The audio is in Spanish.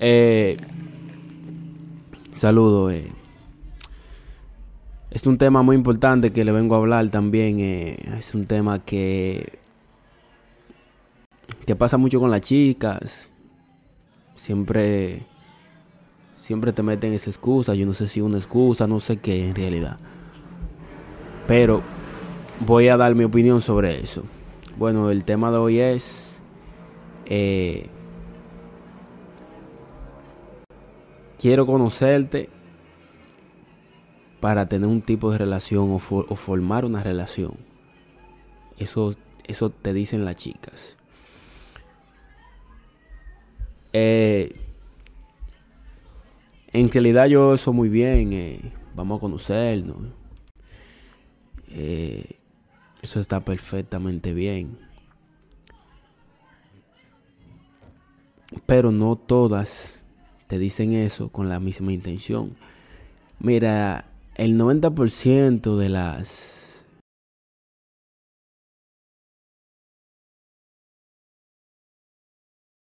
Eh, saludo. Eh. Es un tema muy importante que le vengo a hablar también. Eh, es un tema que, que pasa mucho con las chicas. Siempre, siempre te meten esa excusa. Yo no sé si una excusa, no sé qué en realidad. Pero voy a dar mi opinión sobre eso. Bueno, el tema de hoy es... Eh, quiero conocerte para tener un tipo de relación o, formar una relación. Eso, eso te dicen las chicas. Eh, en realidad yo eso muy bien. Eh, vamos a conocernos. Eh, eso está perfectamente bien. Pero no todas te dicen eso con la misma intención. Mira, el 90% de las